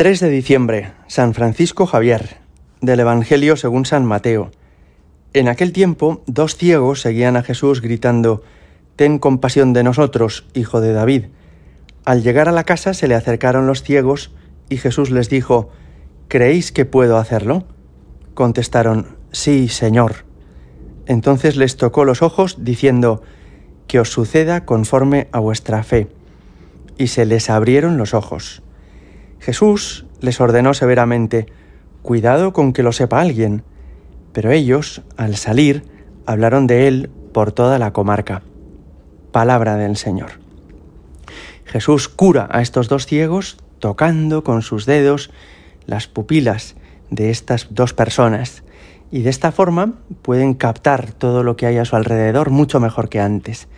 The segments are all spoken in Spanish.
3 de diciembre, San Francisco Javier, del Evangelio según San Mateo. En aquel tiempo, dos ciegos seguían a Jesús gritando, Ten compasión de nosotros, hijo de David. Al llegar a la casa se le acercaron los ciegos y Jesús les dijo, ¿Creéis que puedo hacerlo? Contestaron, Sí, Señor. Entonces les tocó los ojos, diciendo, Que os suceda conforme a vuestra fe. Y se les abrieron los ojos. Jesús les ordenó severamente, Cuidado con que lo sepa alguien. Pero ellos, al salir, hablaron de él por toda la comarca. Palabra del Señor. Jesús cura a estos dos ciegos tocando con sus dedos las pupilas de estas dos personas y de esta forma pueden captar todo lo que hay a su alrededor mucho mejor que antes.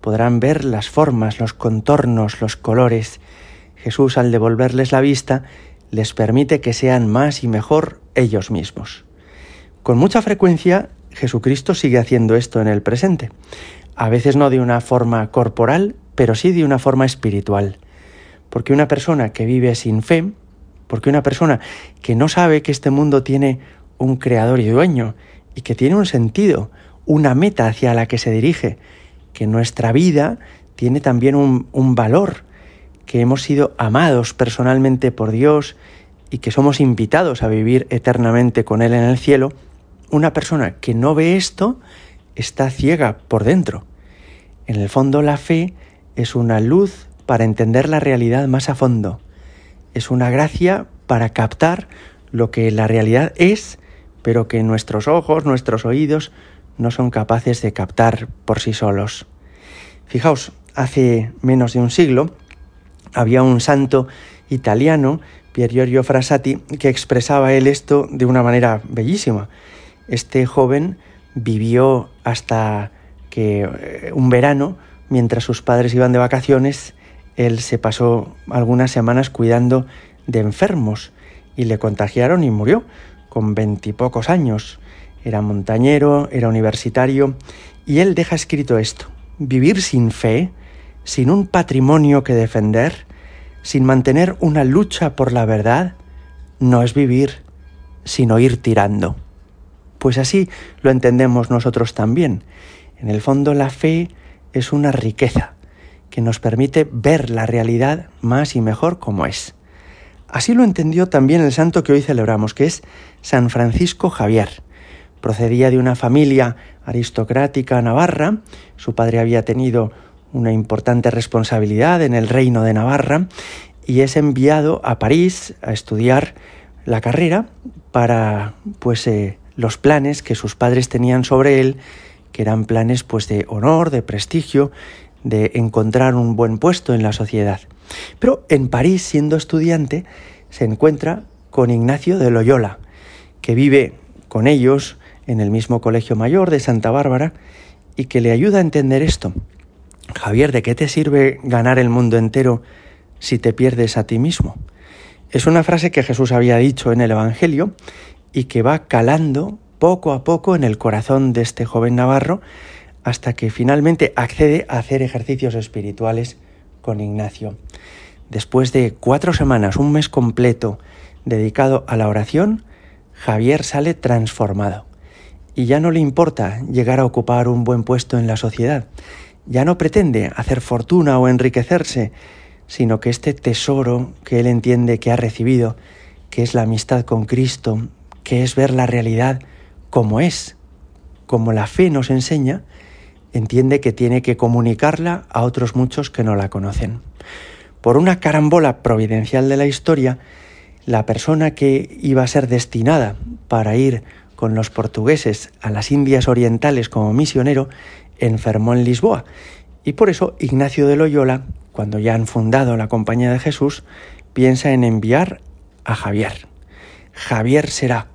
Podrán ver las formas, los contornos, los colores, Jesús al devolverles la vista les permite que sean más y mejor ellos mismos. Con mucha frecuencia Jesucristo sigue haciendo esto en el presente, a veces no de una forma corporal, pero sí de una forma espiritual. Porque una persona que vive sin fe, porque una persona que no sabe que este mundo tiene un creador y dueño, y que tiene un sentido, una meta hacia la que se dirige, que nuestra vida tiene también un, valor, que hemos sido amados personalmente por Dios y que somos invitados a vivir eternamente con Él en el cielo, una persona que no ve esto está ciega por dentro. En el fondo la fe es una luz para entender la realidad más a fondo. Es una gracia para captar lo que la realidad es, pero que nuestros ojos, nuestros oídos no son capaces de captar por sí solos. Fijaos, hace menos de un siglo, había un santo italiano, Pier Giorgio Frassati, que expresaba él esto de una manera bellísima. Este joven vivió hasta que eh, un verano, mientras sus padres iban de vacaciones, él se pasó algunas semanas cuidando de enfermos y le contagiaron y murió con veintipocos años. Era montañero, era universitario y él deja escrito esto. Vivir sin fe sin un patrimonio que defender, sin mantener una lucha por la verdad, no es vivir, sino ir tirando. Pues así lo entendemos nosotros también. En el fondo la fe es una riqueza que nos permite ver la realidad más y mejor como es. Así lo entendió también el santo que hoy celebramos, que es San Francisco Javier. Procedía de una familia aristocrática navarra, su padre había tenido una importante responsabilidad en el reino de Navarra y es enviado a París a estudiar la carrera para pues eh, los planes que sus padres tenían sobre él, que eran planes pues de honor, de prestigio, de encontrar un buen puesto en la sociedad. Pero en París, siendo estudiante, se encuentra con Ignacio de Loyola, que vive con ellos en el mismo colegio mayor de Santa Bárbara y que le ayuda a entender esto, Javier, ¿de qué te sirve ganar el mundo entero si te pierdes a ti mismo? Es una frase que Jesús había dicho en el Evangelio y que va calando poco a poco en el corazón de este joven navarro hasta que finalmente accede a hacer ejercicios espirituales con Ignacio. Después de cuatro semanas, un mes completo dedicado a la oración, Javier sale transformado y ya no le importa llegar a ocupar un buen puesto en la sociedad, ya no pretende hacer fortuna o enriquecerse, sino que este tesoro que él entiende que ha recibido, que es la amistad con Cristo, que es ver la realidad como es, como la fe nos enseña, entiende que tiene que comunicarla a otros muchos que no la conocen. Por una carambola providencial de la historia, la persona que iba a ser destinada para ir con los portugueses a las Indias Orientales como misionero enfermó en Lisboa. Y por eso Ignacio de Loyola, cuando ya han fundado la Compañía de Jesús, piensa en enviar a Javier. Javier será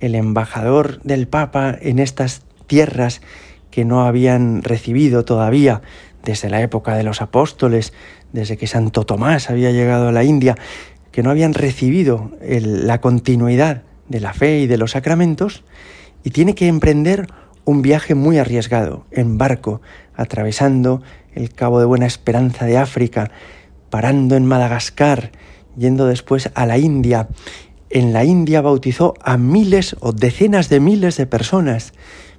el embajador del Papa en estas tierras que no habían recibido todavía desde la época de los apóstoles, desde que Santo Tomás había llegado a la India, que no habían recibido la continuidad de la fe y de los sacramentos, y tiene que emprender un viaje muy arriesgado, en barco, atravesando el Cabo de Buena Esperanza de África, parando en Madagascar, yendo después a la India. En la India bautizó a miles o decenas de miles de personas,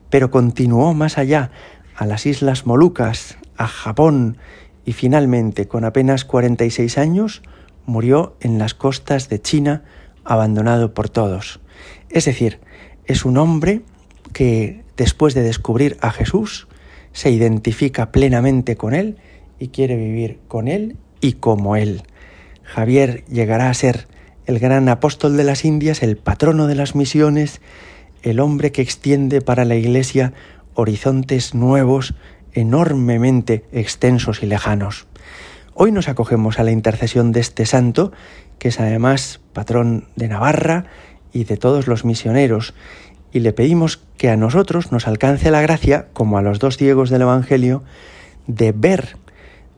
pero continuó más allá, a las Islas Molucas, a Japón, y finalmente, con apenas 46 años, murió en las costas de China, abandonado por todos. Es decir, es un hombre que después de descubrir a Jesús, se identifica plenamente con él y quiere vivir con él y como él. Javier llegará a ser el gran apóstol de las Indias, el patrono de las misiones, el hombre que extiende para la Iglesia horizontes nuevos, enormemente extensos y lejanos. Hoy nos acogemos a la intercesión de este santo, que es además patrón de Navarra y de todos los misioneros, y le pedimos que a nosotros nos alcance la gracia, como a los dos ciegos del Evangelio, de ver,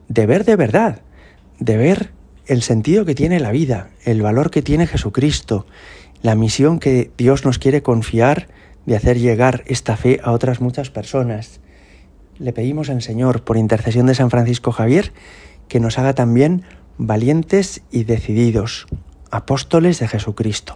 de ver de verdad, de ver el sentido que tiene la vida, el valor que tiene Jesucristo, la misión que Dios nos quiere confiar de hacer llegar esta fe a otras muchas personas. Le pedimos al Señor, por intercesión de San Francisco Javier, que nos haga también valientes y decididos, apóstoles de Jesucristo.